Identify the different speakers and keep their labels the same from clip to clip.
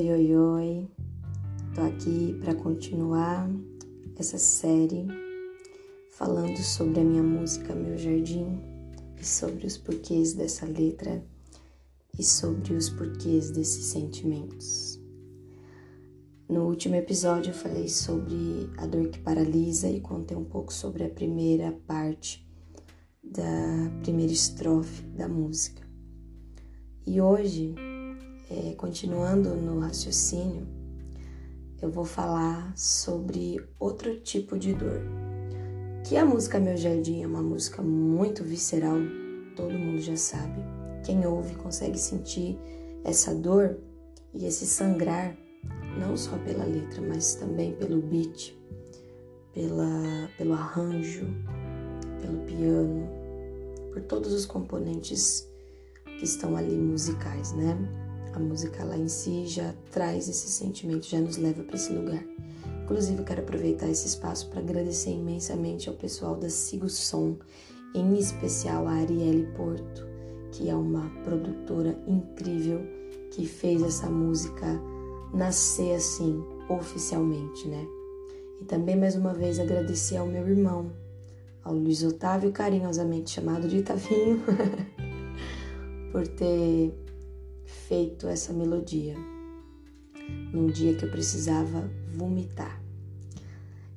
Speaker 1: Oi, oi, oi. Tô aqui para continuar essa série falando sobre a minha música Meu Jardim e sobre os porquês dessa letra e sobre os porquês desses sentimentos. No último episódio eu falei sobre a dor que paralisa e contei um pouco sobre a primeira parte da primeira estrofe da música. E hoje é, continuando no raciocínio, eu vou falar sobre outro tipo de dor. Que a música Meu Jardim é uma música muito visceral, todo mundo já sabe. Quem ouve consegue sentir essa dor e esse sangrar, não só pela letra, mas também pelo beat, pela, pelo arranjo, pelo piano, por todos os componentes que estão ali musicais, né? A música lá em si já traz esse sentimento, já nos leva para esse lugar. Inclusive, quero aproveitar esse espaço para agradecer imensamente ao pessoal da Sigo Som, em especial a Arielle Porto, que é uma produtora incrível que fez essa música nascer assim, oficialmente, né? E também mais uma vez agradecer ao meu irmão, ao Luiz Otávio, carinhosamente chamado de Tavinho, por ter feito essa melodia num dia que eu precisava vomitar.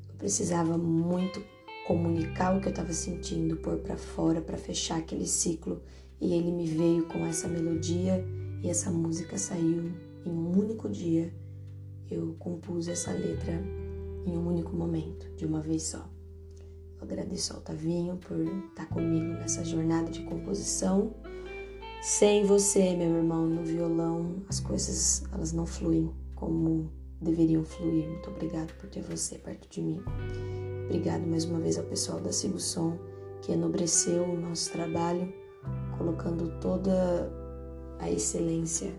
Speaker 1: Eu precisava muito comunicar o que eu estava sentindo, pôr para fora para fechar aquele ciclo e ele me veio com essa melodia e essa música saiu em um único dia. Eu compus essa letra em um único momento, de uma vez só. Eu agradeço ao Tavinho por estar comigo nessa jornada de composição sem você, meu irmão, no violão, as coisas elas não fluem como deveriam fluir. Muito obrigado por ter você perto de mim. Obrigado mais uma vez ao pessoal da Sigo Som que enobreceu o nosso trabalho, colocando toda a excelência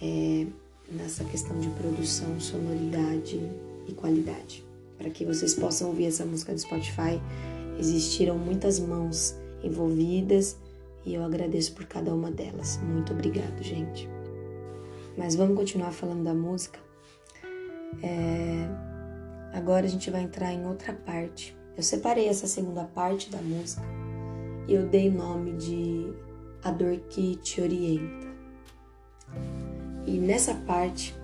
Speaker 1: é, nessa questão de produção, sonoridade e qualidade. Para que vocês possam ouvir essa música do Spotify, existiram muitas mãos envolvidas e eu agradeço por cada uma delas. Muito obrigado, gente. Mas vamos continuar falando da música. É... Agora a gente vai entrar em outra parte. Eu separei essa segunda parte da música e eu dei nome de A Dor que Te Orienta. E nessa parte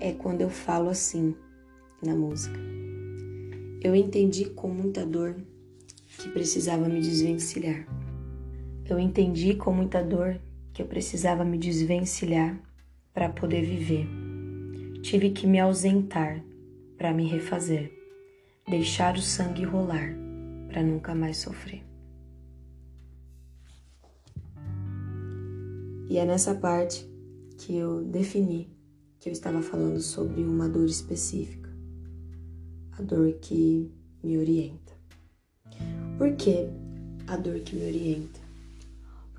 Speaker 1: é quando eu falo assim na música. Eu entendi com muita dor que precisava me desvencilhar eu entendi com muita dor que eu precisava me desvencilhar para poder viver. Tive que me ausentar para me refazer, deixar o sangue rolar para nunca mais sofrer. E é nessa parte que eu defini que eu estava falando sobre uma dor específica, a dor que me orienta. Por que a dor que me orienta?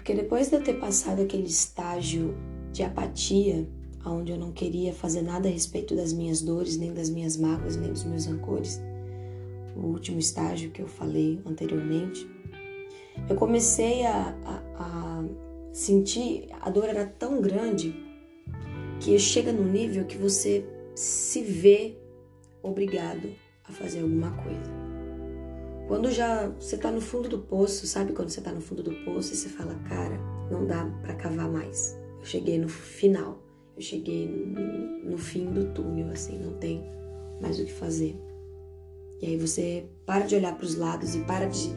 Speaker 1: Porque depois de eu ter passado aquele estágio de apatia, onde eu não queria fazer nada a respeito das minhas dores, nem das minhas mágoas, nem dos meus rancores, o último estágio que eu falei anteriormente, eu comecei a, a, a sentir a dor era tão grande que chega num nível que você se vê obrigado a fazer alguma coisa. Quando já você tá no fundo do poço, sabe quando você tá no fundo do poço e você fala, cara, não dá para cavar mais. Eu cheguei no final, eu cheguei no, no fim do túnel, assim, não tem mais o que fazer. E aí você para de olhar para os lados e para de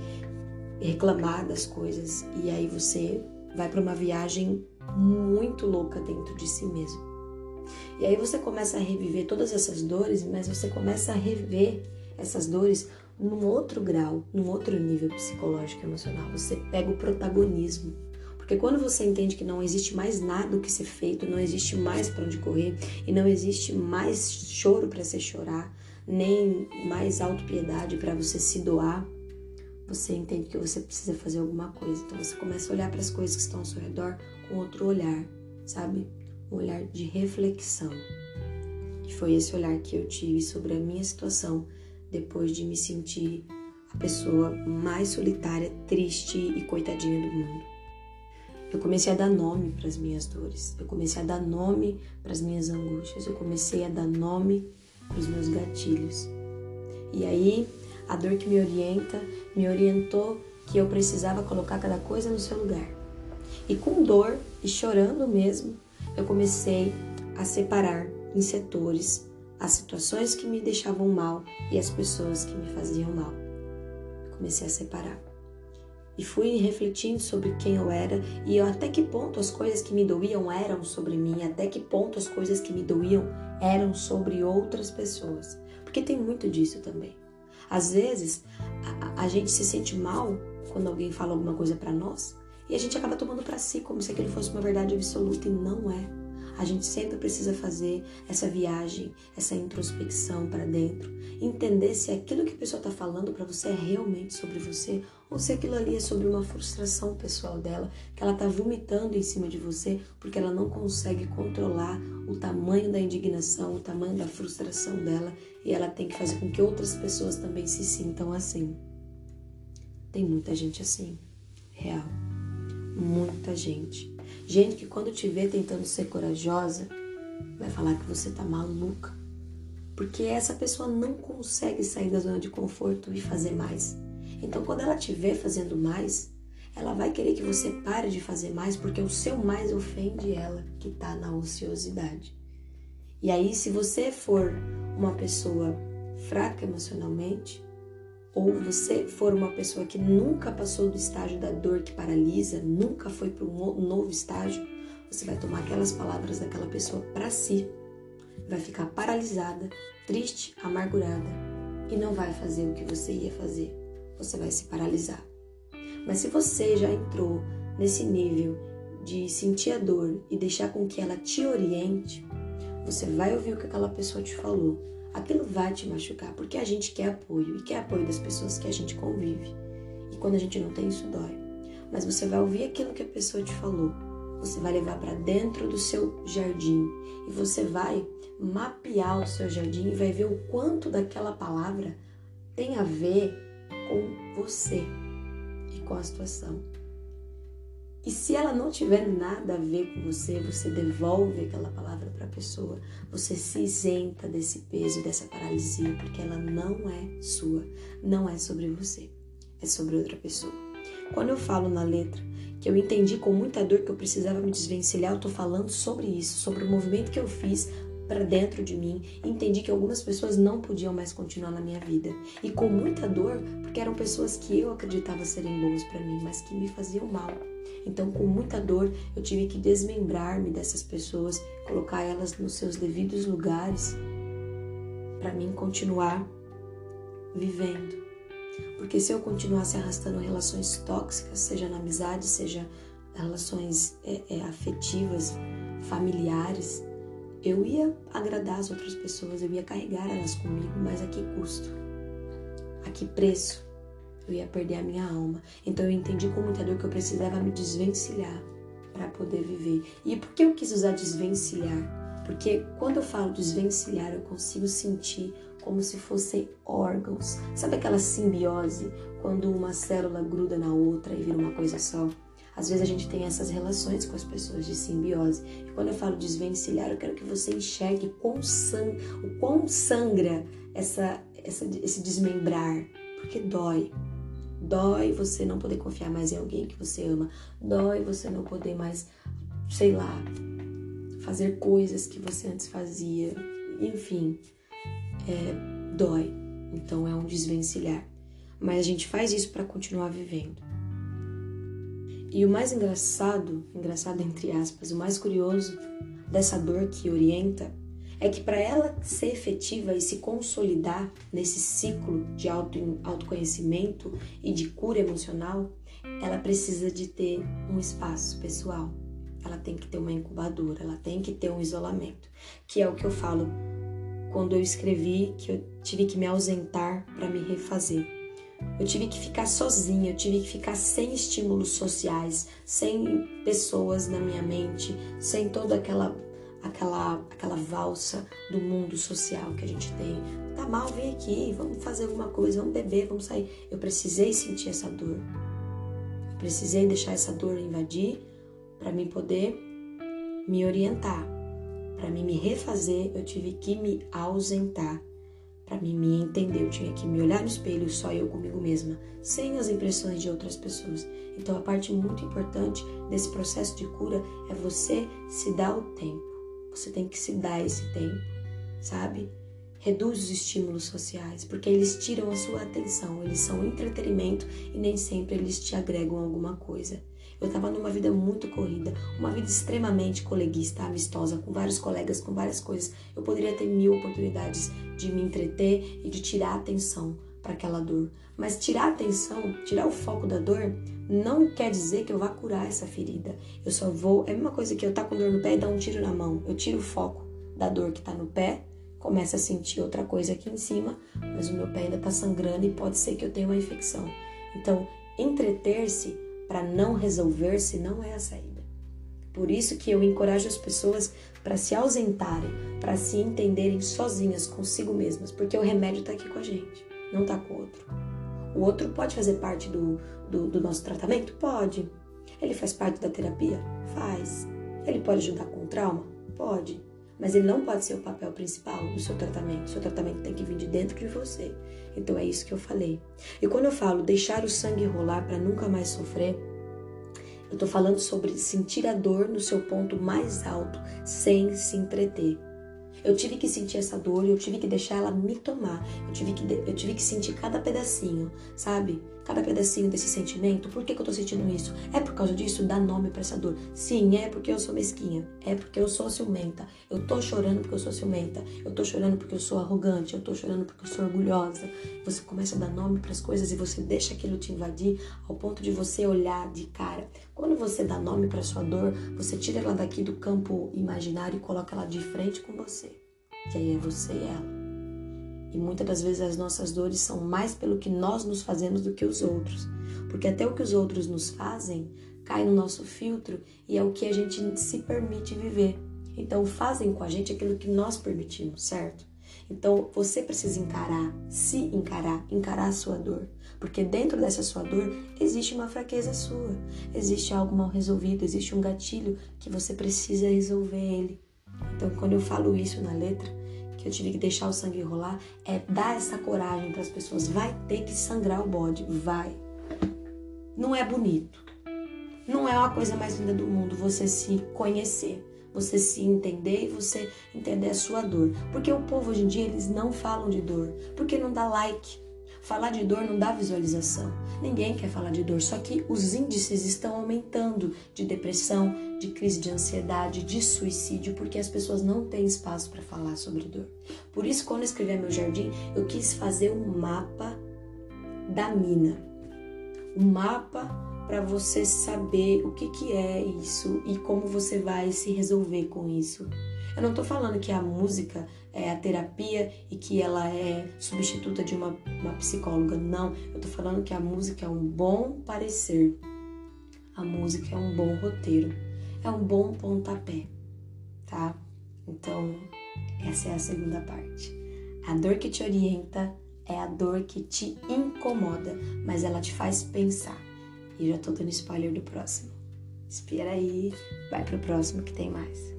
Speaker 1: reclamar das coisas e aí você vai para uma viagem muito louca dentro de si mesmo. E aí você começa a reviver todas essas dores, mas você começa a rever essas dores num outro grau, num outro nível psicológico e emocional. Você pega o protagonismo. Porque quando você entende que não existe mais nada o que ser feito, não existe mais para onde correr e não existe mais choro para se chorar, nem mais autopiedade para você se doar, você entende que você precisa fazer alguma coisa. Então você começa a olhar para as coisas que estão ao seu redor com outro olhar, sabe? Um olhar de reflexão. E foi esse olhar que eu tive sobre a minha situação depois de me sentir a pessoa mais solitária, triste e coitadinha do mundo. Eu comecei a dar nome para as minhas dores. Eu comecei a dar nome para as minhas angústias. Eu comecei a dar nome para os meus gatilhos. E aí, a dor que me orienta me orientou que eu precisava colocar cada coisa no seu lugar. E com dor e chorando mesmo, eu comecei a separar em setores as situações que me deixavam mal e as pessoas que me faziam mal. Comecei a separar. E fui refletindo sobre quem eu era e até que ponto as coisas que me doíam eram sobre mim, até que ponto as coisas que me doíam eram sobre outras pessoas. Porque tem muito disso também. Às vezes, a, a gente se sente mal quando alguém fala alguma coisa para nós e a gente acaba tomando para si como se aquilo fosse uma verdade absoluta e não é. A gente sempre precisa fazer essa viagem, essa introspecção para dentro, entender se aquilo que a pessoa está falando para você é realmente sobre você ou se aquilo ali é sobre uma frustração pessoal dela, que ela está vomitando em cima de você porque ela não consegue controlar o tamanho da indignação, o tamanho da frustração dela e ela tem que fazer com que outras pessoas também se sintam assim. Tem muita gente assim, real. Muita gente. Gente que quando te vê tentando ser corajosa, vai falar que você tá maluca. Porque essa pessoa não consegue sair da zona de conforto e fazer mais. Então, quando ela te vê fazendo mais, ela vai querer que você pare de fazer mais, porque o seu mais ofende ela, que tá na ociosidade. E aí, se você for uma pessoa fraca emocionalmente, ou você for uma pessoa que nunca passou do estágio da dor que paralisa, nunca foi para um novo estágio, você vai tomar aquelas palavras daquela pessoa para si, vai ficar paralisada, triste, amargurada e não vai fazer o que você ia fazer. Você vai se paralisar. Mas se você já entrou nesse nível de sentir a dor e deixar com que ela te oriente, você vai ouvir o que aquela pessoa te falou aquilo vai te machucar, porque a gente quer apoio e quer apoio das pessoas que a gente convive. E quando a gente não tem, isso dói. Mas você vai ouvir aquilo que a pessoa te falou, você vai levar para dentro do seu jardim e você vai mapear o seu jardim e vai ver o quanto daquela palavra tem a ver com você e com a situação. E se ela não tiver nada a ver com você, você devolve aquela palavra para a pessoa, você se isenta desse peso, dessa paralisia, porque ela não é sua, não é sobre você, é sobre outra pessoa. Quando eu falo na letra que eu entendi com muita dor que eu precisava me desvencilhar, eu tô falando sobre isso, sobre o movimento que eu fiz para dentro de mim, entendi que algumas pessoas não podiam mais continuar na minha vida. E com muita dor, porque eram pessoas que eu acreditava serem boas para mim, mas que me faziam mal. Então, com muita dor, eu tive que desmembrar-me dessas pessoas, colocar elas nos seus devidos lugares para mim continuar vivendo. Porque se eu continuasse arrastando relações tóxicas, seja na amizade, seja relações é, é, afetivas, familiares, eu ia agradar as outras pessoas, eu ia carregar elas comigo, mas a que custo? A que preço? Eu ia perder a minha alma. Então eu entendi com muita dor que eu precisava me desvencilhar para poder viver. E por que eu quis usar desvencilhar? Porque quando eu falo desvencilhar, eu consigo sentir como se fossem órgãos. Sabe aquela simbiose quando uma célula gruda na outra e vira uma coisa só? Às vezes a gente tem essas relações com as pessoas de simbiose. E quando eu falo desvencilhar, eu quero que você enxergue quão sang, o quão sangra essa, essa, esse desmembrar. Porque dói. Dói você não poder confiar mais em alguém que você ama. Dói você não poder mais, sei lá, fazer coisas que você antes fazia. Enfim, é, dói. Então é um desvencilhar. Mas a gente faz isso para continuar vivendo. E o mais engraçado, engraçado entre aspas, o mais curioso dessa dor que orienta é que para ela ser efetiva e se consolidar nesse ciclo de auto, autoconhecimento e de cura emocional, ela precisa de ter um espaço pessoal. Ela tem que ter uma incubadora, ela tem que ter um isolamento, que é o que eu falo quando eu escrevi que eu tive que me ausentar para me refazer. Eu tive que ficar sozinha, eu tive que ficar sem estímulos sociais, sem pessoas na minha mente, sem toda aquela aquela, aquela valsa do mundo social que a gente tem. Tá mal, vem aqui, vamos fazer alguma coisa, vamos beber, vamos sair. Eu precisei sentir essa dor. Eu precisei deixar essa dor invadir para me poder me orientar, para mim me refazer, eu tive que me ausentar. Para mim me entender, eu tinha que me olhar no espelho, só eu comigo mesma, sem as impressões de outras pessoas. Então, a parte muito importante desse processo de cura é você se dar o tempo. Você tem que se dar esse tempo, sabe? Reduz os estímulos sociais, porque eles tiram a sua atenção, eles são entretenimento e nem sempre eles te agregam alguma coisa. Eu estava numa vida muito corrida, uma vida extremamente coleguista, amistosa, com vários colegas, com várias coisas. Eu poderia ter mil oportunidades de me entreter e de tirar atenção para aquela dor. Mas tirar a atenção, tirar o foco da dor, não quer dizer que eu vá curar essa ferida. Eu só vou. É a mesma coisa que eu estar tá com dor no pé e dar um tiro na mão. Eu tiro o foco da dor que está no pé, começo a sentir outra coisa aqui em cima, mas o meu pé ainda está sangrando e pode ser que eu tenha uma infecção. Então, entreter-se para não resolver-se não é a saída. Por isso que eu encorajo as pessoas para se ausentarem, para se entenderem sozinhas consigo mesmas, porque o remédio está aqui com a gente, não está com o outro. O outro pode fazer parte do, do, do nosso tratamento? Pode. Ele faz parte da terapia? Faz. Ele pode ajudar com o trauma? Pode. Mas ele não pode ser o papel principal do seu tratamento. O seu tratamento tem que vir de dentro de você. Então é isso que eu falei. E quando eu falo deixar o sangue rolar para nunca mais sofrer, eu estou falando sobre sentir a dor no seu ponto mais alto, sem se entreter. Eu tive que sentir essa dor, eu tive que deixar ela me tomar. Eu tive que, eu tive que sentir cada pedacinho, sabe? Cada pedacinho desse sentimento. Por que, que eu tô sentindo isso? É por causa disso? Dá nome pra essa dor. Sim, é porque eu sou mesquinha. É porque eu sou ciumenta. Eu tô chorando porque eu sou ciumenta. Eu tô chorando porque eu sou arrogante. Eu tô chorando porque eu sou orgulhosa. Você começa a dar nome para as coisas e você deixa aquilo te invadir ao ponto de você olhar de cara. Quando você dá nome para sua dor, você tira ela daqui do campo imaginário e coloca ela de frente com você. Que aí é você e ela. E muitas das vezes as nossas dores são mais pelo que nós nos fazemos do que os outros. Porque até o que os outros nos fazem cai no nosso filtro e é o que a gente se permite viver. Então fazem com a gente aquilo que nós permitimos, certo? Então você precisa encarar, se encarar, encarar a sua dor. Porque dentro dessa sua dor existe uma fraqueza sua, existe algo mal resolvido, existe um gatilho que você precisa resolver ele. Então, quando eu falo isso na letra, que eu tive que deixar o sangue rolar, é dar essa coragem para as pessoas. Vai ter que sangrar o bode, vai. Não é bonito. Não é uma coisa mais linda do mundo você se conhecer, você se entender e você entender a sua dor. Porque o povo hoje em dia eles não falam de dor, porque não dá like Falar de dor não dá visualização. Ninguém quer falar de dor, só que os índices estão aumentando de depressão, de crise de ansiedade, de suicídio, porque as pessoas não têm espaço para falar sobre dor. Por isso, quando escrevi meu jardim, eu quis fazer um mapa da mina. Um mapa para você saber o que, que é isso e como você vai se resolver com isso. Eu não estou falando que a música é a terapia e que ela é substituta de uma, uma psicóloga. Não, eu estou falando que a música é um bom parecer. A música é um bom roteiro. É um bom pontapé, tá? Então, essa é a segunda parte. A dor que te orienta é a dor que te incomoda, mas ela te faz pensar. E já tô dando spoiler do próximo. Espera aí, vai pro próximo que tem mais.